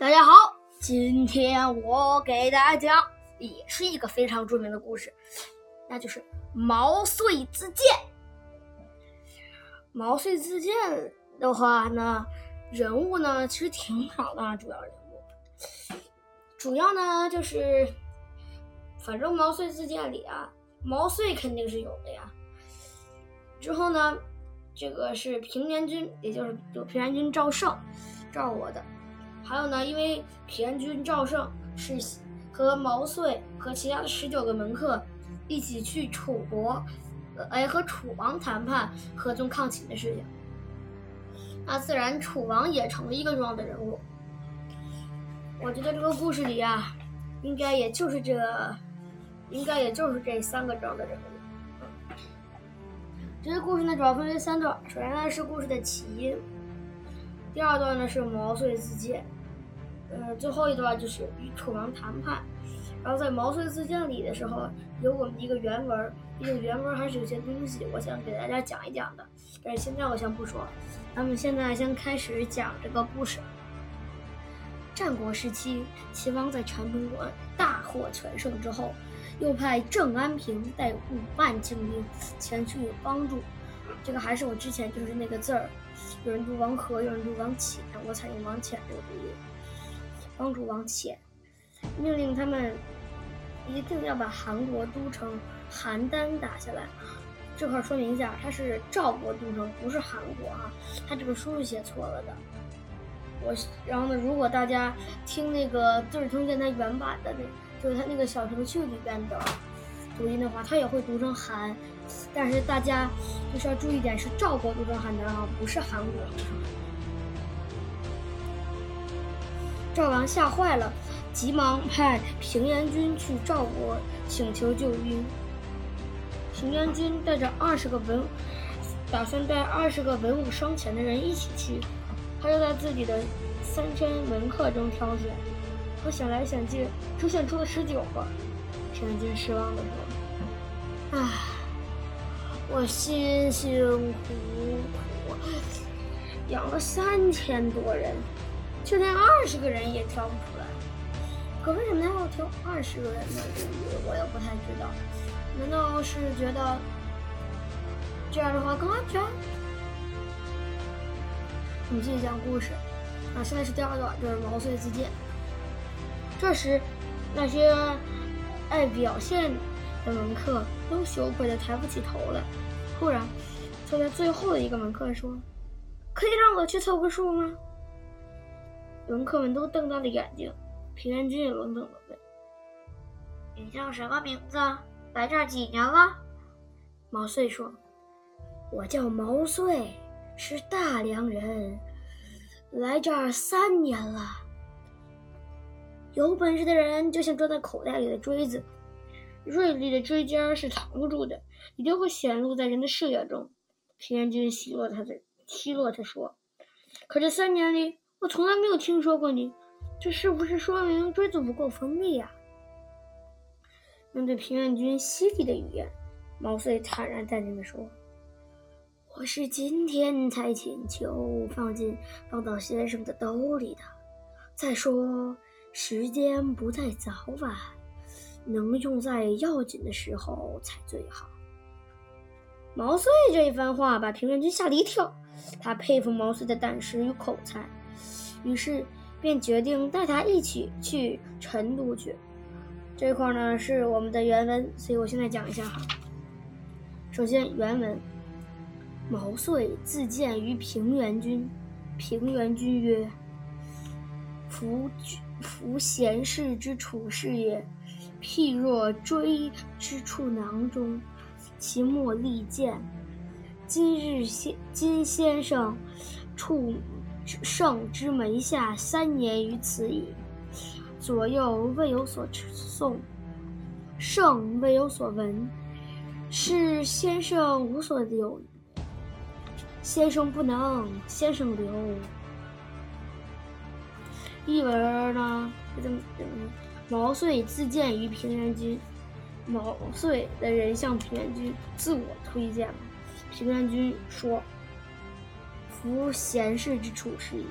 大家好，今天我给大家讲也是一个非常著名的故事，那就是毛遂自荐。毛遂自荐的话呢，人物呢其实挺少的，主要人物，主要呢就是，反正毛遂自荐里啊，毛遂肯定是有的呀。之后呢，这个是平原君，也就是有平原君赵胜，赵国的。还有呢，因为田军赵胜是和毛遂和其他的十九个门客一起去楚国，哎，和楚王谈判合纵抗秦的事情，那自然楚王也成了一个重要的人物。我觉得这个故事里啊，应该也就是这，应该也就是这三个重要的人物。这个故事呢，主要分为三段。首先呢是故事的起因，第二段呢是毛遂自荐。呃，最后一段就是与楚王谈判，然后在毛遂自荐里的时候，有我们一个原文，这个原文还是有些东西，我想给大家讲一讲的。但是现在我先不说，咱们现在先开始讲这个故事。战国时期，齐王在长平关大获全胜之后，又派郑安平带五万精兵前去帮助。这个还是我之前就是那个字儿，有人读王和，有人读王潜，我采用王潜这个读音。帮助王翦，命令他们一定要把韩国都城邯郸打下来。这块说明一下，它是赵国都城，不是韩国啊。他这个书是写错了的。我然后呢，如果大家听那个字儿通鉴它原版的那，就是它那个小程序里边的读音的话，它也会读成韩。但是大家就是要注意点，是赵国读成邯郸啊，不是韩国读成赵王吓坏了，急忙派平原君去赵国请求救兵。平原君带着二十个文，打算带二十个文武双全的人一起去。他就在自己的三千门客中挑选，可想来想去，只选出了十九个。平原君失望地说：“唉，我辛辛苦苦养了三千多人。”就连二十个人也挑不出来，可为什么他要挑二十个人呢？我也不太知道。难道是觉得这样的话更安全？我们继续讲故事。啊，现在是第二段，就是毛遂自荐。这时，那些爱表现的门客都羞愧的抬不起头来。突然，坐在最后的一个门客说：“可以让我去凑个数吗？”门客们都瞪大了眼睛，平原君也冷冷的问：“你叫什么名字？来这儿几年了？”毛遂说：“我叫毛遂，是大梁人，来这儿三年了。有本事的人就像装在口袋里的锥子，锐利的锥尖是藏不住的，一定会显露在人的视野中。”平原君奚落他的，奚落他说：“可这三年里……”我从来没有听说过你，这是不是说明锥子不够锋利呀？面对平原君犀利的语言，毛遂坦然淡定地说：“我是今天才请求放进放到先生的兜里的。再说时间不在早晚，能用在要紧的时候才最好。”毛遂这一番话把平原君吓了一跳，他佩服毛遂的胆识与口才。于是便决定带他一起去成都去。这块呢是我们的原文，所以我现在讲一下哈。首先原文：毛遂自荐于平原君，平原君曰：“夫夫贤士之处事也，譬若锥之处囊中，其莫利剑。今日先今先生处。”圣之门下三年于此矣，左右未有所诵，圣未有所闻，是先生无所留。先生不能，先生留。译文呢？毛遂自荐于平原君，毛遂的人向平原君自我推荐平原君说。夫贤士之处是也，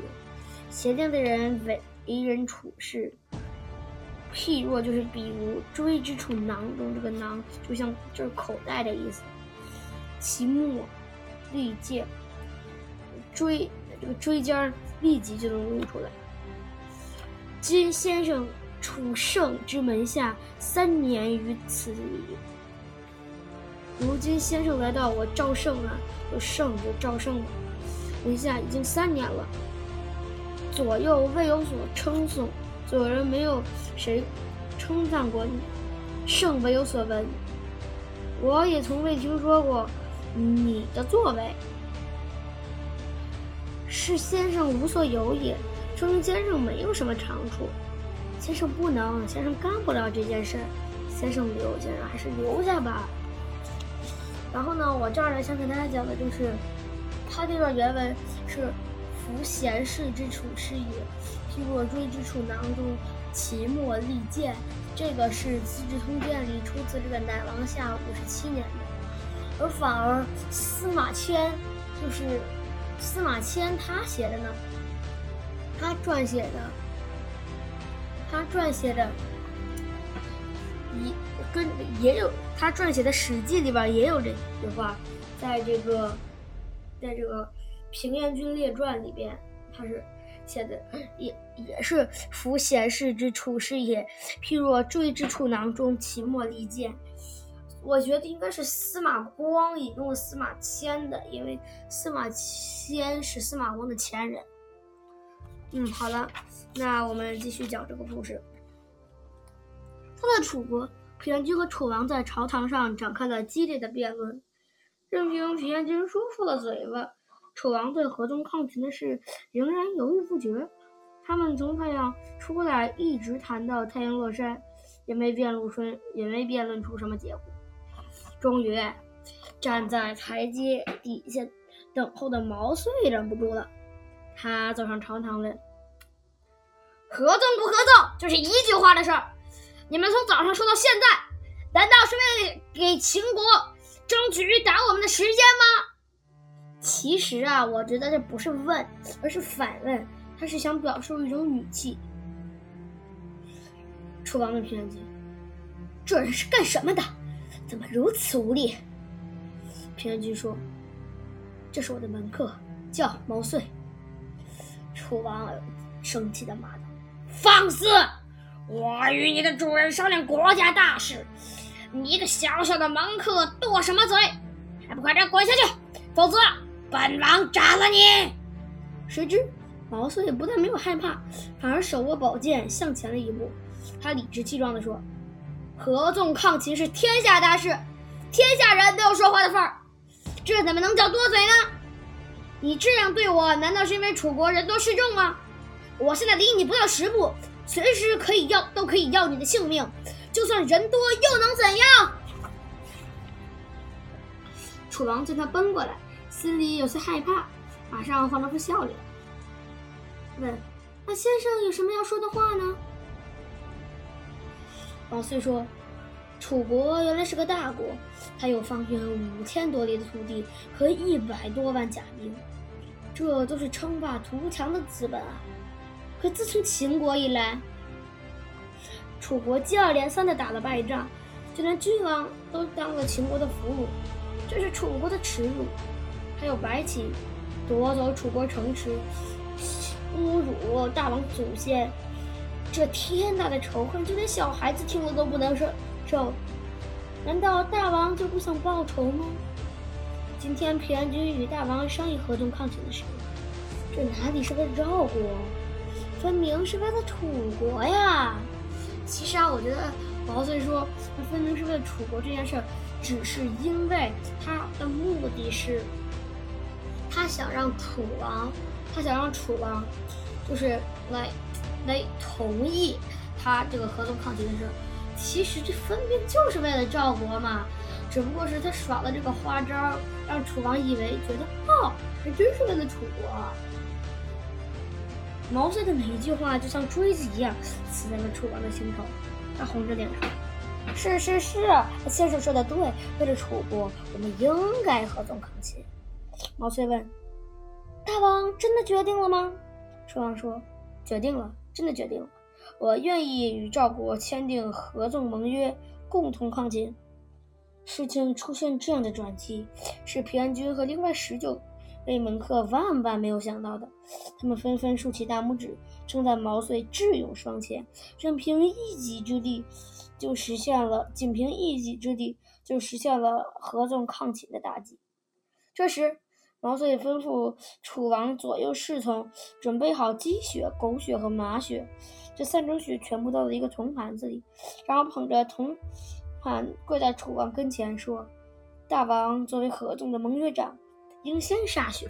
贤良的人为为人处事，譬若就是比如锥之处囊中这个囊，就像就是口袋的意思。其末利剑，锥这个锥尖立即就能用出来。今先生处圣之门下三年于此矣。如今先生来到我赵胜啊，就胜就赵胜了，门下已经三年了。左右未有所称颂，左右人没有谁称赞过你，圣未有所闻。我也从未听说过你的作为，是先生无所有也，说明先生没有什么长处。先生不能，先生干不了这件事，先生留，先生还是留下吧。然后呢，我这儿呢想给大家讲的就是，他这段原文是。夫贤士之处是也，譬若锥之处囊中，其末利剑。这个是《资治通鉴》里出自这个乃王下五十七年的，而反而司马迁就是司马迁他写的呢，他撰写的，他撰写的，一跟也有他撰写的《史记》里边也有这句话，在这个，在这个。《平原君列传》里边，他是写的，也也是“夫贤士之处是也，譬若锥之处囊中，其末利剑。”我觉得应该是司马光引用司马迁的，因为司马迁是司马光的前人。嗯，好了，那我们继续讲这个故事。他的楚国，平原君和楚王在朝堂上展开了激烈的辩论，任凭平原君说出了嘴巴。楚王对河东抗秦的事仍然犹豫不决，他们从太阳出来一直谈到太阳落山，也没辩论出也没辩论出什么结果。终于，站在台阶底下等候的毛遂忍不住了，他走上朝堂问：“合纵不合纵，就是一句话的事儿。你们从早上说到现在，难道是为了给秦国争取打我们的时间吗？”其实啊，我觉得这不是问，而是反问，他是想表述一种语气。楚王问平原君：“这人是干什么的？怎么如此无礼？”平原君说：“这是我的门客，叫毛遂。”楚王生气的骂道：“放肆！我与你的主人商量国家大事，你一个小小的门客剁什么嘴？还不快点滚下去，否则！”本王斩了你！谁知毛遂不但没有害怕，反而手握宝剑向前了一步。他理直气壮地说：“合纵抗秦是天下大事，天下人都有说话的份儿，这怎么能叫多嘴呢？你这样对我，难道是因为楚国人多势众吗？我现在离你不到十步，随时可以要，都可以要你的性命。就算人多，又能怎样？”楚王见他奔过来。心里有些害怕，马上放了副笑脸，问：“那先生有什么要说的话呢？”毛遂说：“楚国原来是个大国，它有方圆五千多里的土地和一百多万甲兵，这都是称霸图强的资本啊。可自从秦国以来，楚国接二连三的打了败仗，就连君王都当了秦国的俘虏，这是楚国的耻辱。”还有白起夺走楚国城池，侮辱大王祖先，这天大的仇恨，就连小孩子听了都不能受受。难道大王就不想报仇吗？今天平原君与大王商议合纵抗秦的事，这哪里是为了赵国，分明是为了楚国呀！其实啊，我觉得毛遂说他分明是为了楚国这件事，只是因为他的目的是。他想让楚王，他想让楚王，就是来，来同意他这个合纵抗秦的事。其实这分明就是为了赵国嘛，只不过是他耍了这个花招，让楚王以为觉得哦，还真是为了楚国。毛遂的每一句话就像锥子一样刺在了楚王的心头，他红着脸说：“是是是，先生说的对，为了楚国，我们应该合纵抗秦。”毛遂问：“大王真的决定了吗？”楚王说：“决定了，真的决定了，我愿意与赵国签订合纵盟约，共同抗秦。事情出现这样的转机，是平安君和另外十九被门客万万没有想到的。他们纷纷竖起大拇指，称赞毛遂智勇双全，任凭一己之力就实现了，仅凭一己之力就实现了合纵抗秦的大计。这时，毛遂吩咐楚王左右侍从准备好鸡血、狗血和马血，这三种血全部倒在一个铜盘子里，然后捧着铜。盘跪在楚王跟前说：“大王作为合纵的盟约长，应先歃血。”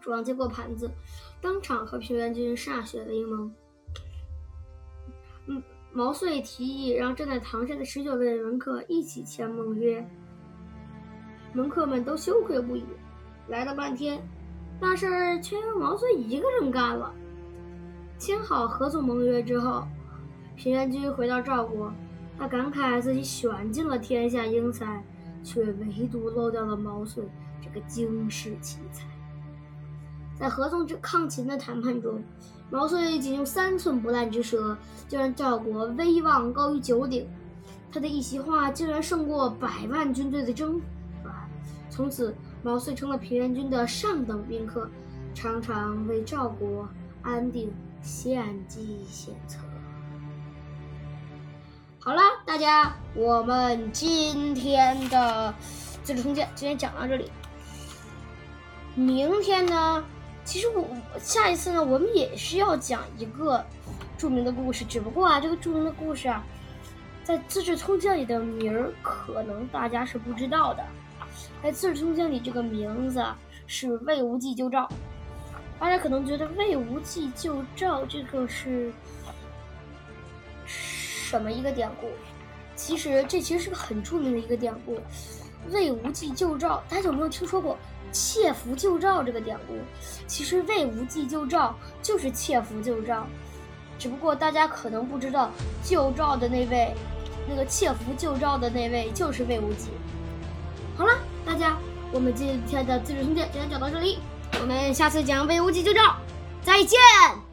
楚王接过盘子，当场和平原君歃血为盟。嗯，毛遂提议让站在堂上的十九位门客一起签盟约。门客们都羞愧不已，来了半天，大事却由毛遂一个人干了。签好合纵盟约之后，平原君回到赵国，他感慨自己选尽了天下英才，却唯独漏掉了毛遂这个惊世奇才。在合纵之抗秦的谈判中，毛遂仅用三寸不烂之舌，就让赵国威望高于九鼎，他的一席话竟然胜过百万军队的征服。从此，毛遂成了平原君的上等宾客，常常为赵国安定。献计献策。大家，我们今天的《资治通鉴》今天讲到这里。明天呢，其实我下一次呢，我们也是要讲一个著名的故事，只不过啊，这个著名的故事啊，在《资治通鉴》里的名儿可能大家是不知道的。在《资治通鉴》里，这个名字是魏无忌救赵。大家可能觉得魏无忌救赵这个是什么一个典故？其实这其实是个很著名的一个典故。魏无忌救赵，大家有没有听说过窃符救赵这个典故？其实魏无忌救赵就是窃符救赵，只不过大家可能不知道救赵的那位，那个窃符救赵的那位就是魏无忌。好了，大家，我们今天的《资治通鉴》就先讲到这里。我们下次讲魏无忌救赵，再见。